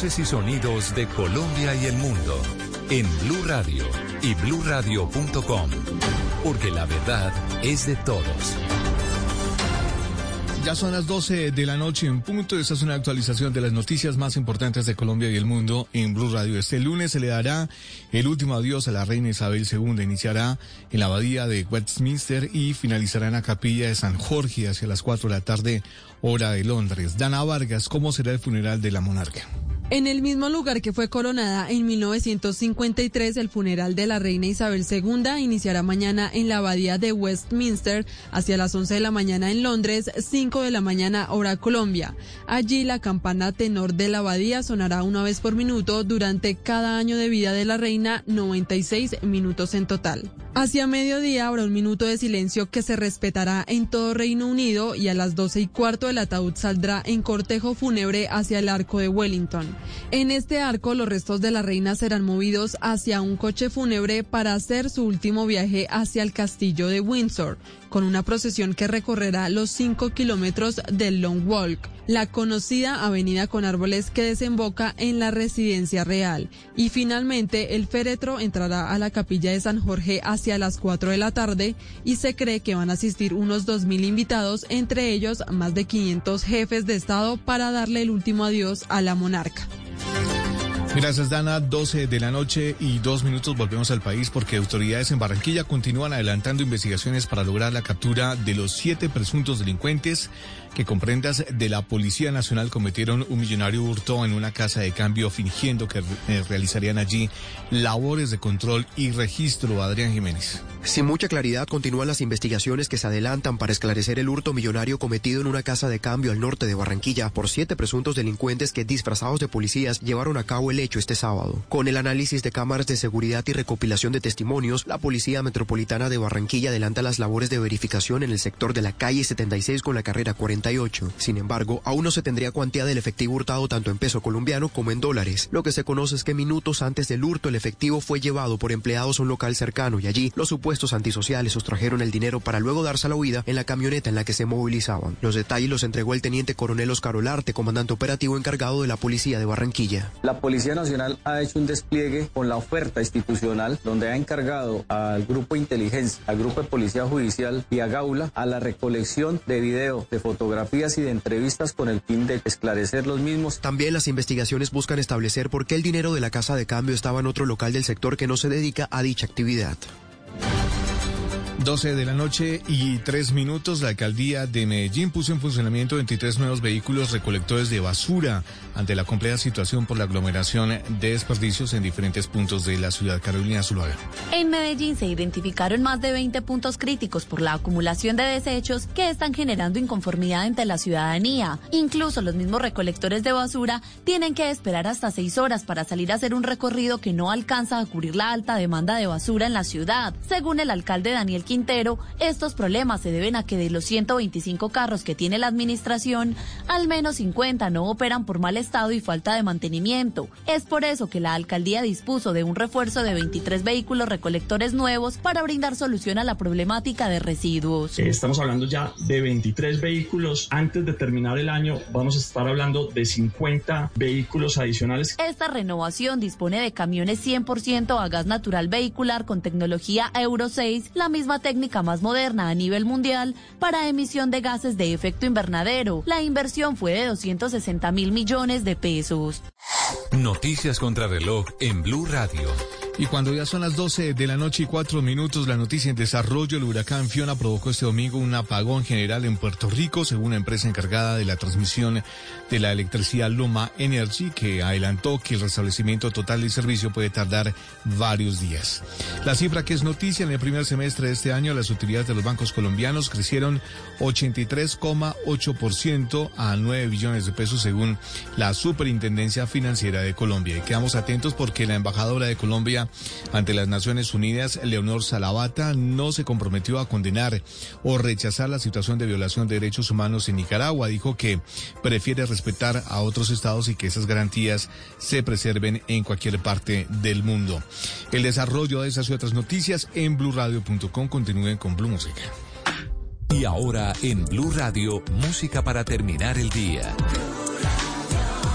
Voces y sonidos de Colombia y el mundo en Blue Radio y bluradio.com, porque la verdad es de todos. Ya son las 12 de la noche en punto. Esta es una actualización de las noticias más importantes de Colombia y el mundo en Blue Radio. Este lunes se le dará el último adiós a la reina Isabel II. Iniciará en la abadía de Westminster y finalizará en la capilla de San Jorge hacia las 4 de la tarde, hora de Londres. Dana Vargas, ¿cómo será el funeral de la monarca? En el mismo lugar que fue coronada en 1953, el funeral de la reina Isabel II iniciará mañana en la abadía de Westminster hacia las 11 de la mañana en Londres, 5 de la mañana hora Colombia. Allí la campana tenor de la abadía sonará una vez por minuto durante cada año de vida de la reina, 96 minutos en total. Hacia mediodía habrá un minuto de silencio que se respetará en todo Reino Unido y a las 12 y cuarto el ataúd saldrá en cortejo fúnebre hacia el arco de Wellington. En este arco los restos de la reina serán movidos hacia un coche fúnebre para hacer su último viaje hacia el castillo de Windsor, con una procesión que recorrerá los 5 kilómetros del Long Walk, la conocida avenida con árboles que desemboca en la residencia real. Y finalmente el féretro entrará a la capilla de San Jorge hacia las 4 de la tarde y se cree que van a asistir unos 2.000 invitados, entre ellos más de 500 jefes de Estado para darle el último adiós a la monarca. Gracias, Dana. 12 de la noche y dos minutos volvemos al país porque autoridades en Barranquilla continúan adelantando investigaciones para lograr la captura de los siete presuntos delincuentes que comprendas de la Policía Nacional cometieron un millonario hurto en una casa de cambio fingiendo que eh, realizarían allí labores de control y registro. Adrián Jiménez. Sin mucha claridad continúan las investigaciones que se adelantan para esclarecer el hurto millonario cometido en una casa de cambio al norte de Barranquilla por siete presuntos delincuentes que disfrazados de policías llevaron a cabo el hecho este sábado. Con el análisis de cámaras de seguridad y recopilación de testimonios, la Policía Metropolitana de Barranquilla adelanta las labores de verificación en el sector de la calle 76 con la carrera 40 sin embargo, aún no se tendría cuantía del efectivo hurtado tanto en peso colombiano como en dólares. Lo que se conoce es que minutos antes del hurto el efectivo fue llevado por empleados a un local cercano y allí los supuestos antisociales sustrajeron el dinero para luego darse a la huida en la camioneta en la que se movilizaban. Los detalles los entregó el teniente coronel Oscar Olarte, comandante operativo encargado de la policía de Barranquilla. La Policía Nacional ha hecho un despliegue con la oferta institucional donde ha encargado al grupo inteligencia, al grupo de policía judicial y a Gaula a la recolección de video, de fotografía fotografías y de entrevistas con el fin de esclarecer los mismos. También las investigaciones buscan establecer por qué el dinero de la casa de cambio estaba en otro local del sector que no se dedica a dicha actividad. 12 de la noche y 3 minutos, la alcaldía de Medellín puso en funcionamiento 23 nuevos vehículos recolectores de basura ante la compleja situación por la aglomeración de desperdicios en diferentes puntos de la ciudad. Carolina Zuluaga. En Medellín se identificaron más de 20 puntos críticos por la acumulación de desechos que están generando inconformidad entre la ciudadanía. Incluso los mismos recolectores de basura tienen que esperar hasta 6 horas para salir a hacer un recorrido que no alcanza a cubrir la alta demanda de basura en la ciudad. Según el alcalde Daniel Quintero, estos problemas se deben a que de los 125 carros que tiene la administración, al menos 50 no operan por mal estado y falta de mantenimiento. Es por eso que la alcaldía dispuso de un refuerzo de 23 vehículos recolectores nuevos para brindar solución a la problemática de residuos. Eh, estamos hablando ya de 23 vehículos. Antes de terminar el año vamos a estar hablando de 50 vehículos adicionales. Esta renovación dispone de camiones 100% a gas natural vehicular con tecnología Euro 6, la misma técnica más moderna a nivel mundial para emisión de gases de efecto invernadero. La inversión fue de 260 mil millones de pesos. Noticias contra reloj en Blue Radio. Y cuando ya son las 12 de la noche y cuatro minutos, la noticia en desarrollo, el huracán Fiona provocó este domingo un apagón general en Puerto Rico, según la empresa encargada de la transmisión de la electricidad Loma Energy, que adelantó que el restablecimiento total del servicio puede tardar varios días. La cifra que es noticia en el primer semestre de este año, las utilidades de los bancos colombianos crecieron 83,8% a 9 billones de pesos, según la Superintendencia Financiera de Colombia. Y quedamos atentos porque la embajadora de Colombia ante las Naciones Unidas, Leonor Salavata, no se comprometió a condenar o rechazar la situación de violación de derechos humanos en Nicaragua. Dijo que prefiere respetar a otros estados y que esas garantías se preserven en cualquier parte del mundo. El desarrollo de esas y otras noticias en blurradio.com continúen con Blue Música. Y ahora en Blue Radio, música para terminar el día.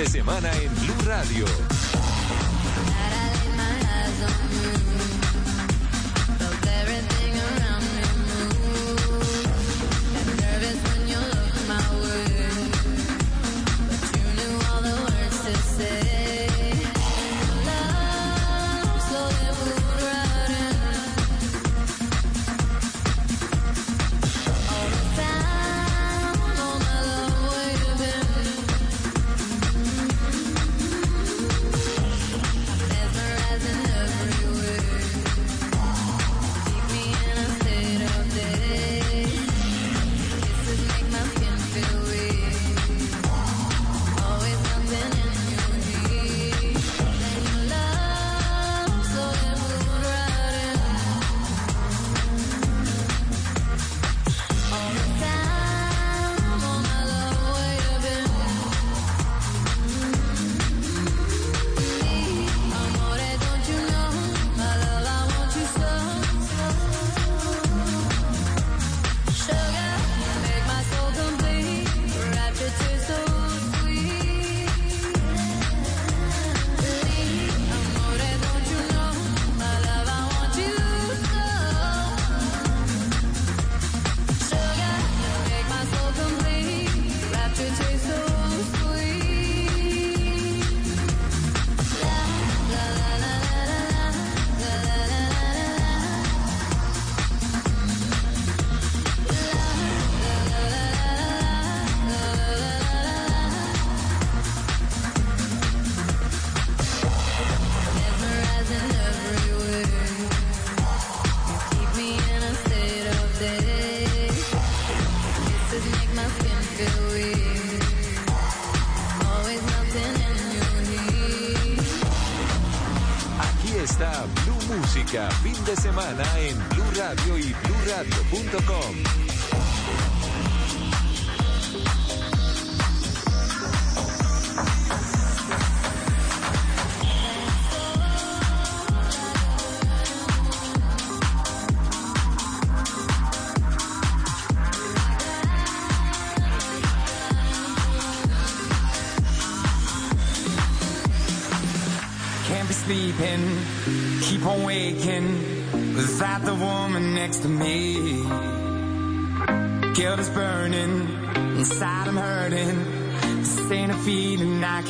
De semana en Blue Radio.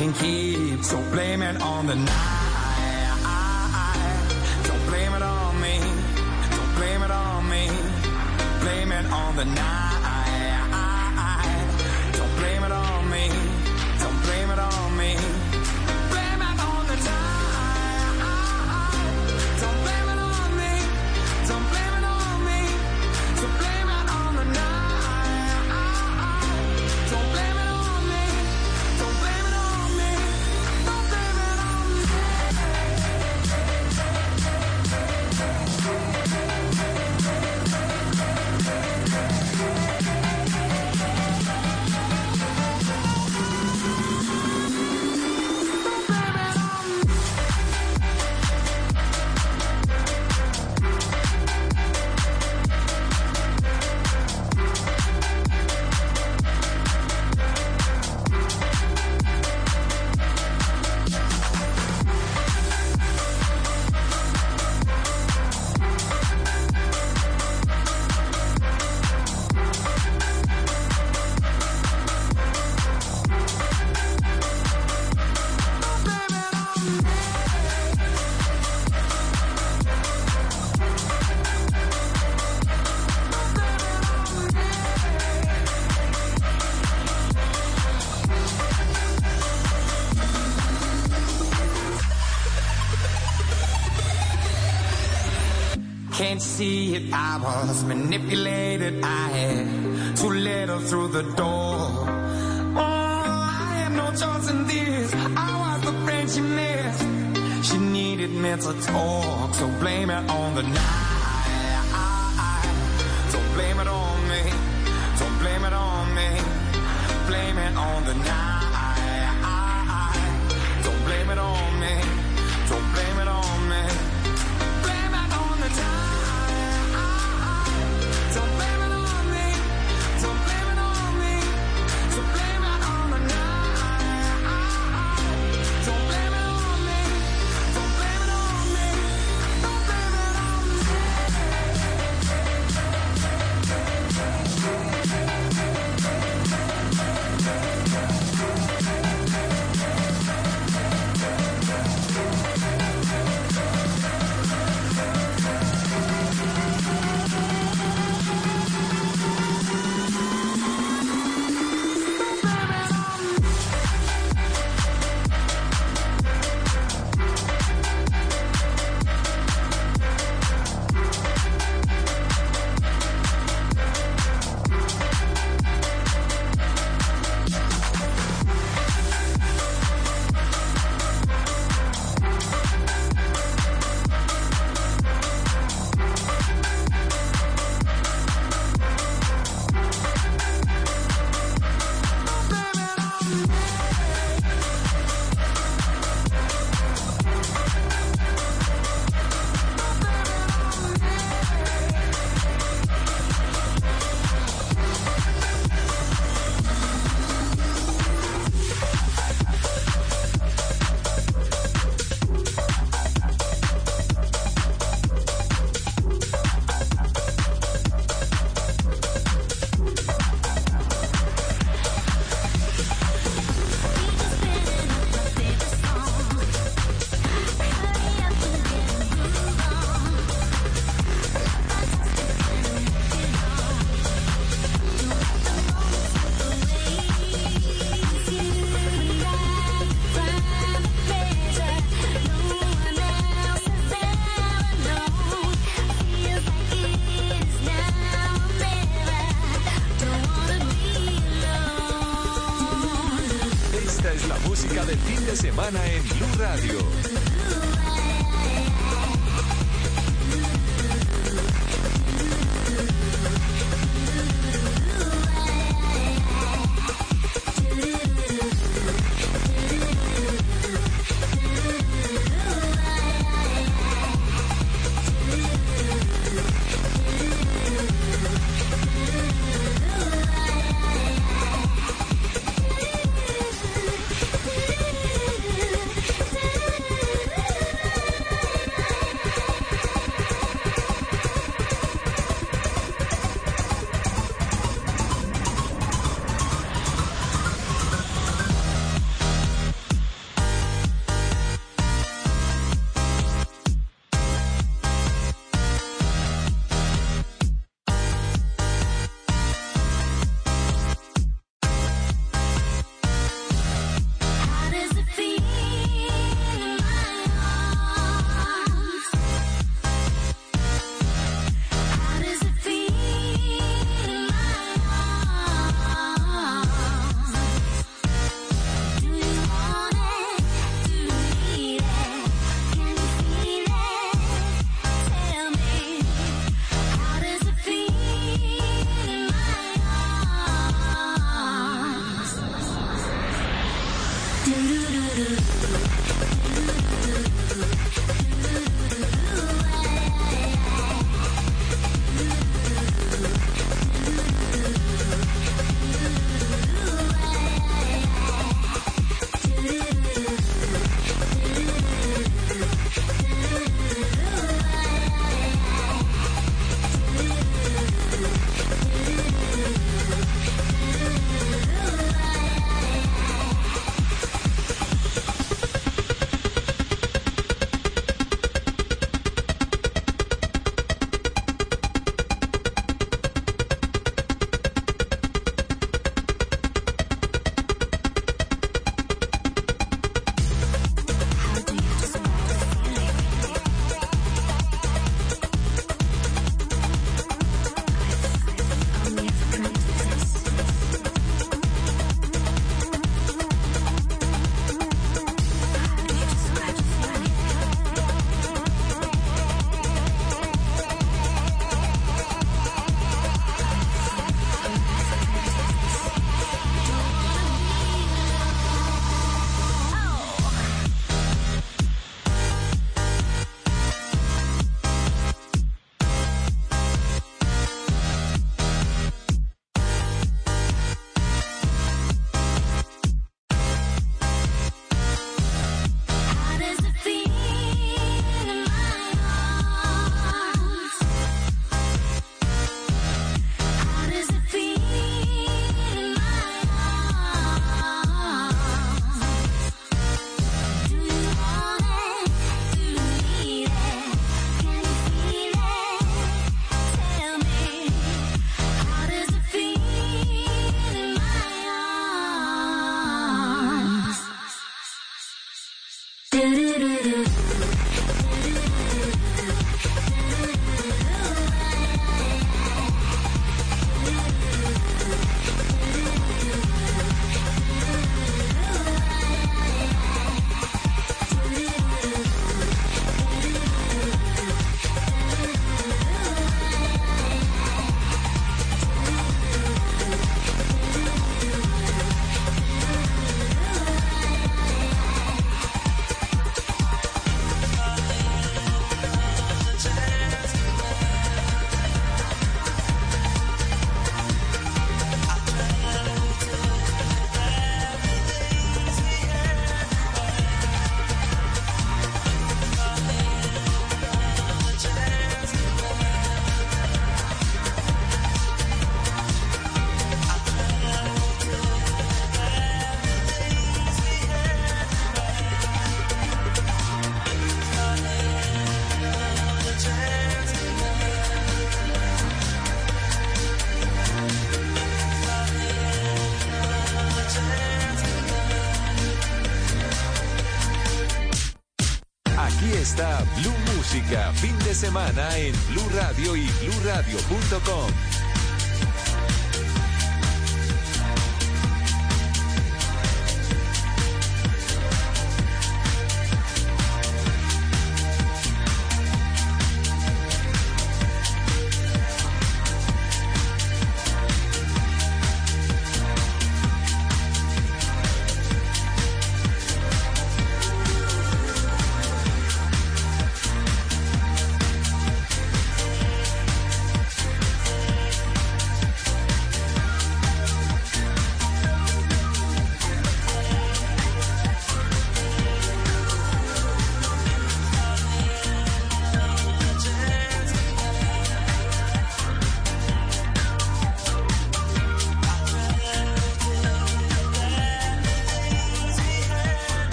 can keep. So blame it on the night. was manipulated. I had to let her through the door. Oh, I had no choice in this. I was the friend she missed. She needed mental talk, so blame it on the night.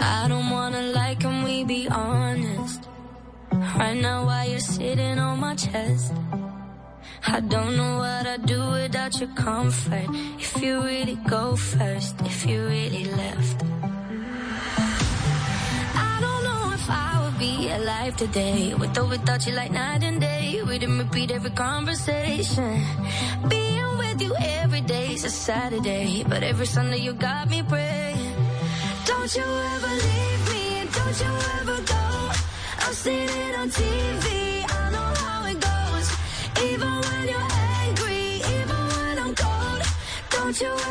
I don't wanna lie, can we be honest? Right now, while you're sitting on my chest, I don't know what I'd do without your comfort. If you really go first, if you really left. I don't know if I would be alive today with or without you like night and conversation. Being with you every day is a Saturday, but every Sunday you got me praying. Don't you ever leave me, and don't you ever go. I've seen it on TV, I know how it goes. Even when you're angry, even when I'm cold, don't you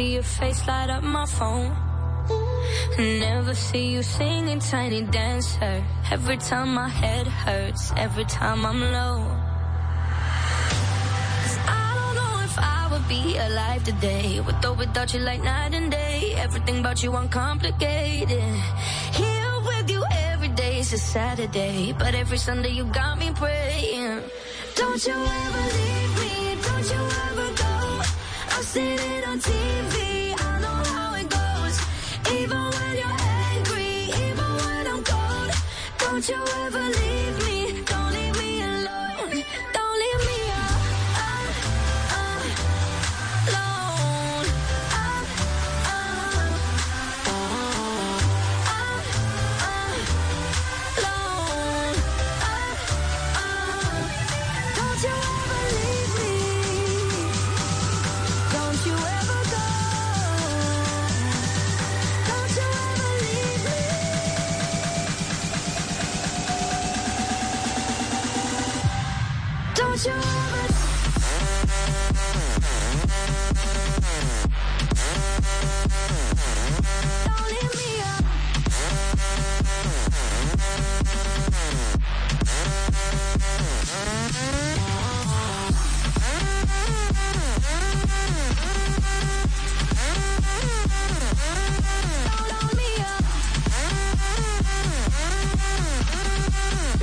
see your face light up my phone. Never see you singing tiny dancer. Every time my head hurts, every time I'm low. Cause I don't know if I would be alive today. With or without you, like night and day. Everything about you uncomplicated. Here with you every day is a Saturday. But every Sunday you got me praying. Don't you ever leave me, don't you ever go. I'll see you ever Mm-hmm.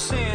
sin.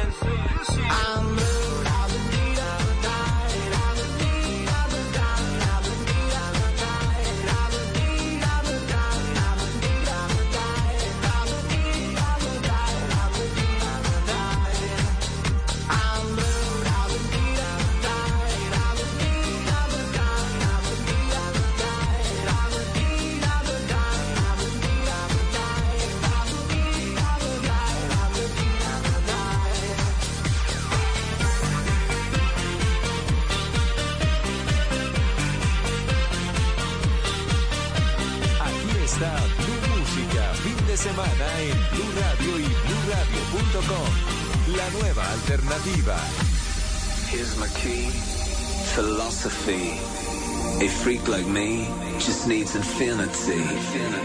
infinity. infinity.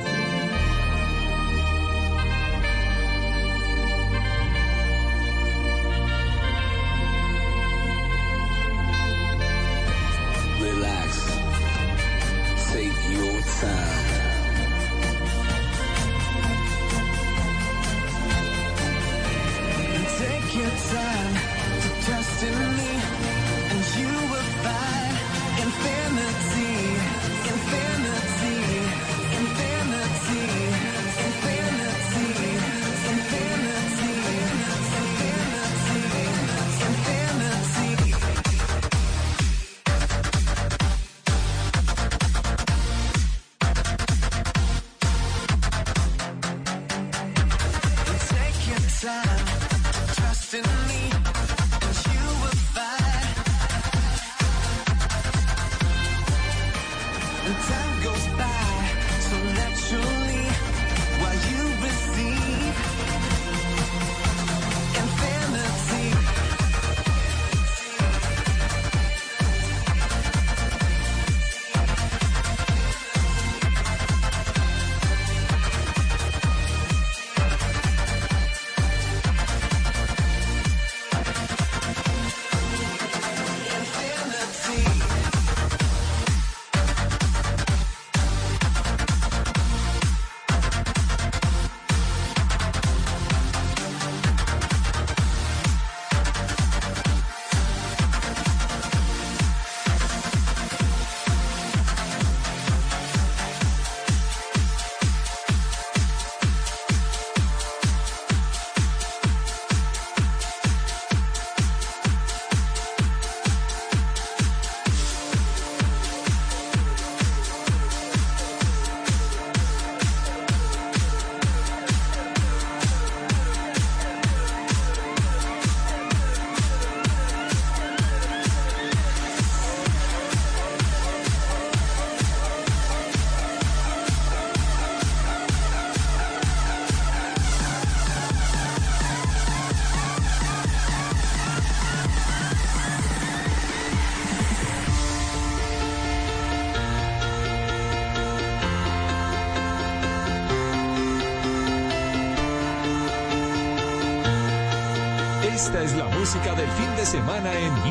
semana en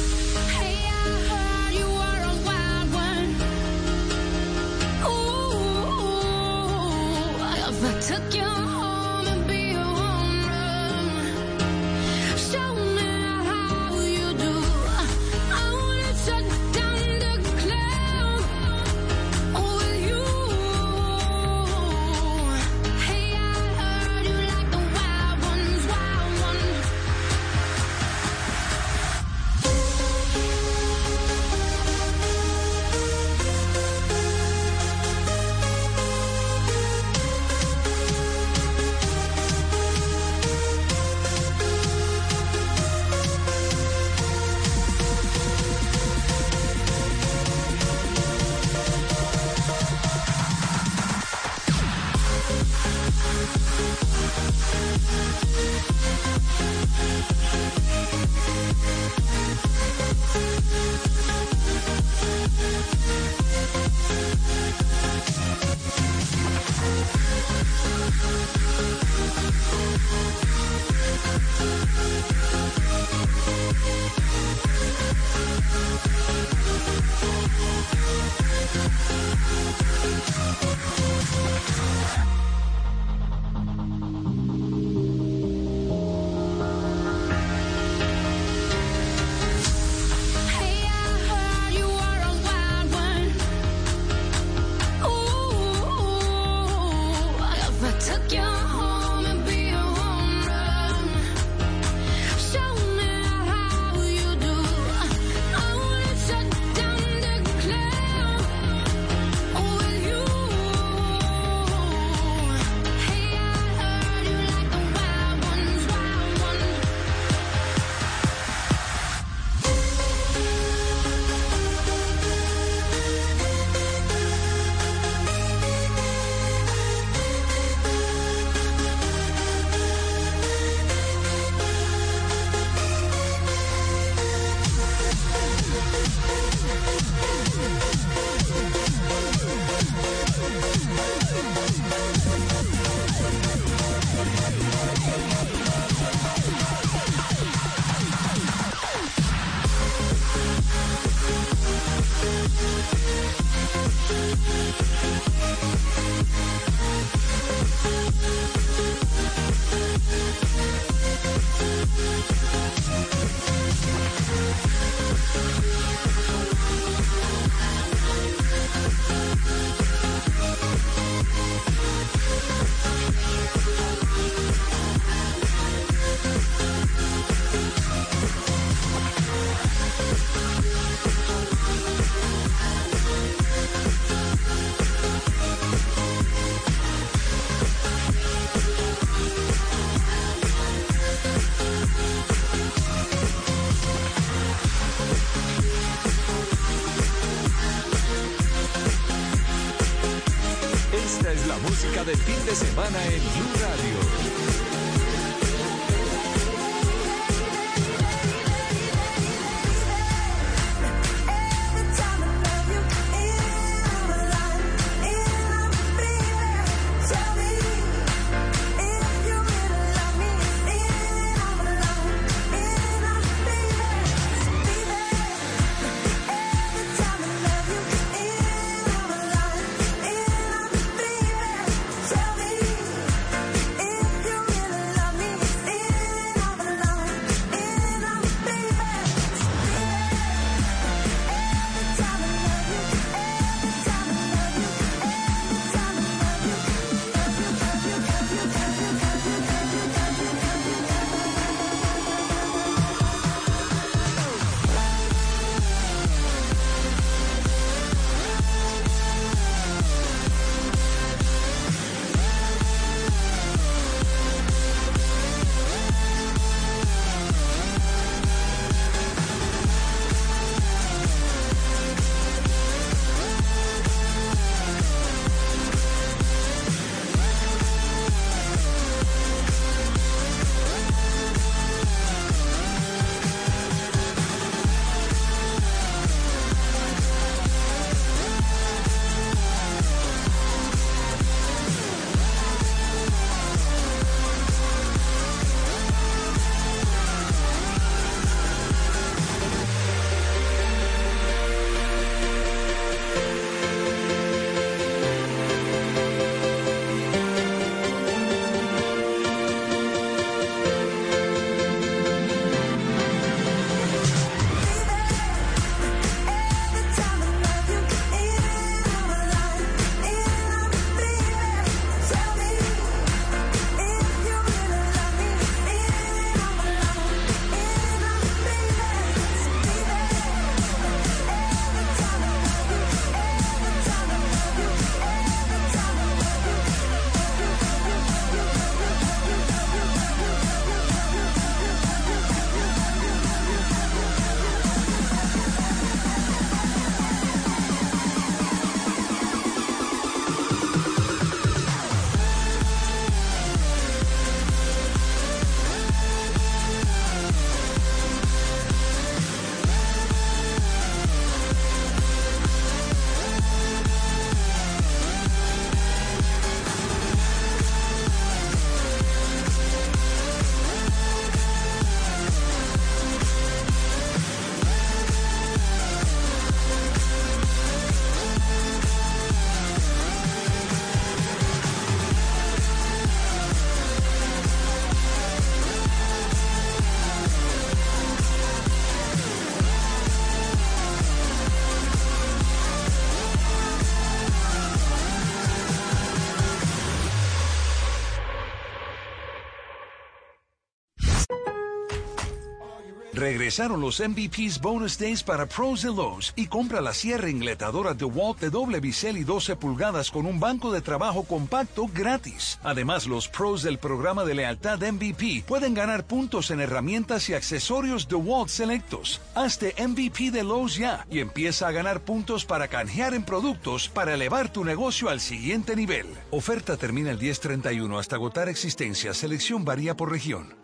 Regresaron los MVPs Bonus Days para pros de Lowe's y compra la sierra ingletadora DeWalt de doble bisel y 12 pulgadas con un banco de trabajo compacto gratis. Además, los pros del programa de lealtad MVP pueden ganar puntos en herramientas y accesorios DeWalt selectos. Hazte MVP de Lowe's ya y empieza a ganar puntos para canjear en productos para elevar tu negocio al siguiente nivel. Oferta termina el 1031 hasta agotar existencia. Selección varía por región.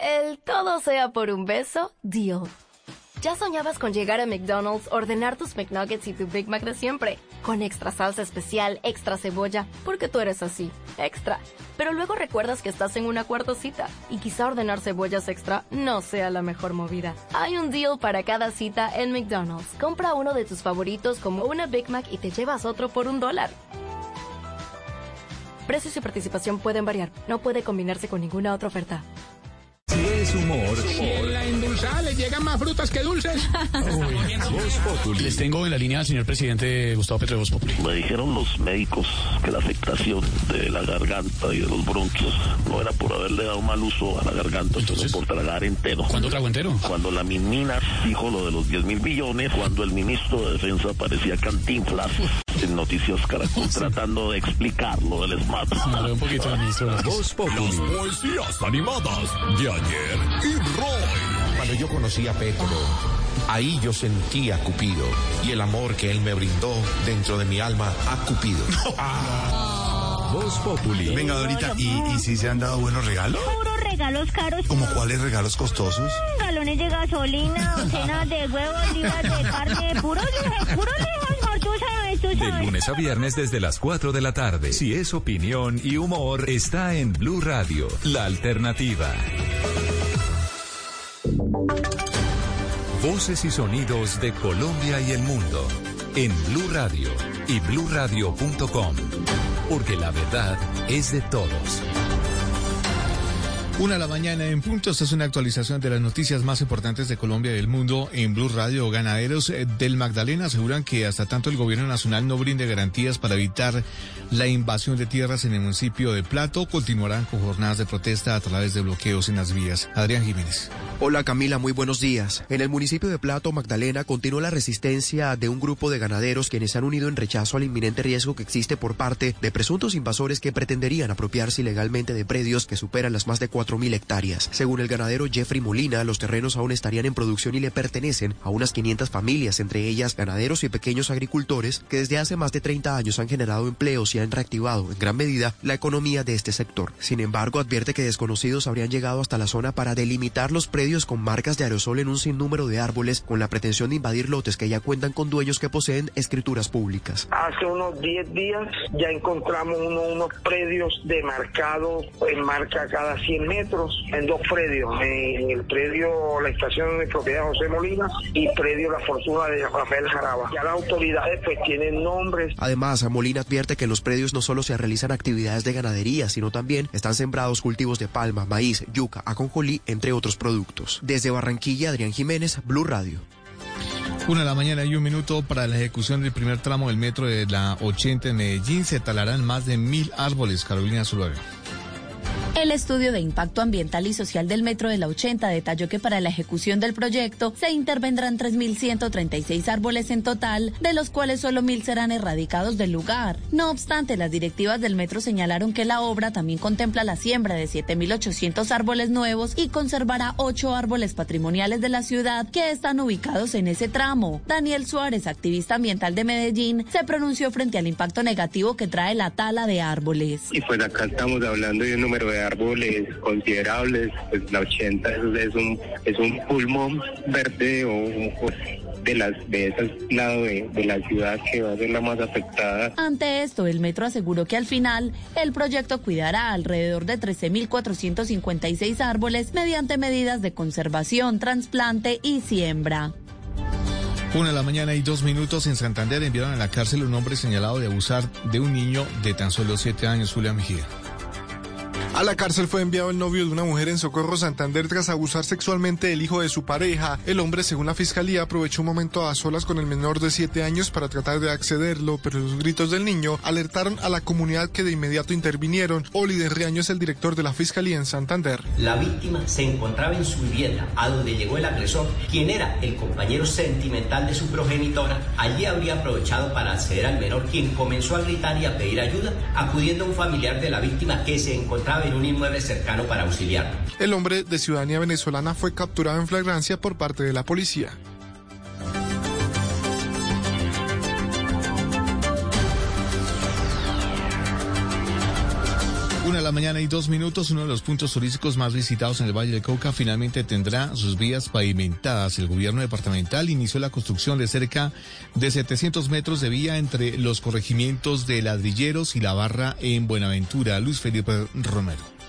El todo sea por un beso, deal. ¿Ya soñabas con llegar a McDonald's, ordenar tus McNuggets y tu Big Mac de siempre? Con extra salsa especial, extra cebolla, porque tú eres así, extra. Pero luego recuerdas que estás en una cuarta cita y quizá ordenar cebollas extra no sea la mejor movida. Hay un deal para cada cita en McDonald's. Compra uno de tus favoritos como una Big Mac y te llevas otro por un dólar. Precios y participación pueden variar. No puede combinarse con ninguna otra oferta. Si es humor, Si en la endulzada le llegan más frutas que dulces. Populi. Les tengo en la línea al señor presidente Gustavo Petro de Voz Populi. Me dijeron los médicos que la afectación de la garganta y de los bronquios no era por haberle dado mal uso a la garganta, sino por tragar entero. ¿Cuándo trago entero? Cuando la minmina dijo lo de los 10 mil billones, cuando el ministro de Defensa parecía cantinflas en Noticias Caracol tratando de explicar lo del SMAT. un poquito, ministro. Voz Populi. Poesías animadas de y Roy. Cuando yo conocí a Petro, ahí yo sentí a Cupido y el amor que él me brindó dentro de mi alma a Cupido. Voz Populi. Venga, Dorita, ¿y, ¿y si se han dado buenos regalos? Puros regalos caros. ¿Como cuáles regalos costosos? Galones de gasolina, docenas de huevos, libras de carne, puros lujos, puros tú sabes, De lunes a viernes desde las 4 de la tarde. Si es opinión y humor, está en Blue Radio, la alternativa. Voces y sonidos de Colombia y el mundo en Blue Radio y bluradio.com. Porque la verdad es de todos. Una a la mañana en punto. Esta es una actualización de las noticias más importantes de Colombia y del mundo en Blue Radio. Ganaderos eh, del Magdalena aseguran que hasta tanto el gobierno nacional no brinde garantías para evitar la invasión de tierras en el municipio de Plato, continuarán con jornadas de protesta a través de bloqueos en las vías. Adrián Jiménez. Hola Camila, muy buenos días. En el municipio de Plato, Magdalena, continúa la resistencia de un grupo de ganaderos quienes han unido en rechazo al inminente riesgo que existe por parte de presuntos invasores que pretenderían apropiarse ilegalmente de predios que superan las más de 4.000 hectáreas. Según el ganadero Jeffrey Molina, los terrenos aún estarían en producción y le pertenecen a unas 500 familias, entre ellas ganaderos y pequeños agricultores que desde hace más de 30 años han generado empleos y han reactivado en gran medida la economía de este sector. Sin embargo, advierte que desconocidos habrían llegado hasta la zona para delimitar los predios con marcas de aerosol en un sinnúmero de árboles con la pretensión de invadir lotes que ya cuentan con dueños que poseen escrituras públicas. Hace unos 10 días ya encontramos uno- unos predios demarcados en marca cada 100 metros, en dos predios, en el predio la estación de propiedad José Molina y predio La Fortuna de Rafael Jaraba. Ya las autoridades pues tienen nombres. Además, Molina advierte que en los predios no solo se realizan actividades de ganadería, sino también están sembrados cultivos de palma, maíz, yuca, ajonjolí, entre otros productos. Desde Barranquilla, Adrián Jiménez, Blue Radio. Una de la mañana y un minuto para la ejecución del primer tramo del metro de la 80 en Medellín. Se talarán más de mil árboles. Carolina Zuluaga. El estudio de impacto ambiental y social del Metro de la 80 detalló que para la ejecución del proyecto se intervendrán 3.136 árboles en total, de los cuales solo 1.000 serán erradicados del lugar. No obstante, las directivas del Metro señalaron que la obra también contempla la siembra de 7.800 árboles nuevos y conservará 8 árboles patrimoniales de la ciudad que están ubicados en ese tramo. Daniel Suárez, activista ambiental de Medellín, se pronunció frente al impacto negativo que trae la tala de árboles. Y pues acá estamos hablando de un número de árboles considerables, pues la 80 es, es un es un pulmón verde o un- de las de ese lado de, de la ciudad que va a ser la más afectada. Ante esto, el metro aseguró que al final el proyecto cuidará alrededor de 13.456 árboles mediante medidas de conservación, trasplante y siembra. Una de la mañana y dos minutos en Santander enviaron a la cárcel un hombre señalado de abusar de un niño de tan solo siete años, Julia Mejía. A la cárcel fue enviado el novio de una mujer en Socorro Santander tras abusar sexualmente del hijo de su pareja. El hombre, según la fiscalía, aprovechó un momento a solas con el menor de 7 años para tratar de accederlo, pero los gritos del niño alertaron a la comunidad que de inmediato intervinieron. Oli de Riaño es el director de la fiscalía en Santander. La víctima se encontraba en su vivienda, a donde llegó el agresor, quien era el compañero sentimental de su progenitora. Allí habría aprovechado para acceder al menor, quien comenzó a gritar y a pedir ayuda, acudiendo a un familiar de la víctima que se encontraba en un inmueble cercano para auxiliarlo. El hombre de ciudadanía venezolana fue capturado en flagrancia por parte de la policía. La mañana y dos minutos, uno de los puntos turísticos más visitados en el Valle del Cauca finalmente tendrá sus vías pavimentadas. El gobierno departamental inició la construcción de cerca de 700 metros de vía entre los corregimientos de Ladrilleros y La Barra en Buenaventura. Luis Felipe Romero.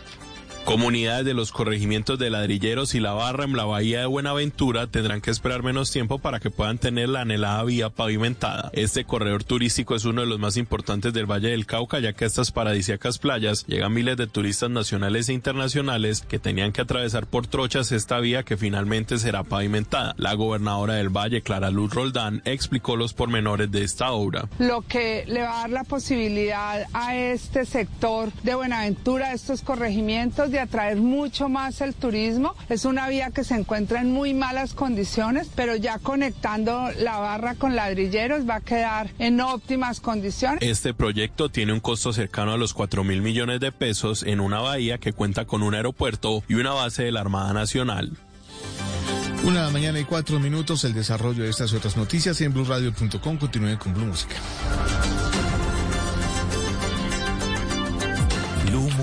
Comunidades de los corregimientos de Ladrilleros y La Barra en la Bahía de Buenaventura tendrán que esperar menos tiempo para que puedan tener la anhelada vía pavimentada. Este corredor turístico es uno de los más importantes del Valle del Cauca, ya que a estas paradisíacas playas llegan miles de turistas nacionales e internacionales que tenían que atravesar por trochas esta vía que finalmente será pavimentada. La gobernadora del Valle, Clara Luz Roldán, explicó los pormenores de esta obra. Lo que le va a dar la posibilidad a este sector de Buenaventura, a estos corregimientos, de atraer mucho más el turismo. Es una vía que se encuentra en muy malas condiciones, pero ya conectando la barra con ladrilleros va a quedar en óptimas condiciones. Este proyecto tiene un costo cercano a los 4 mil millones de pesos en una bahía que cuenta con un aeropuerto y una base de la Armada Nacional. Una de la mañana y cuatro minutos, el desarrollo de estas y otras noticias en blueradio.com. Continúen con Blue Música.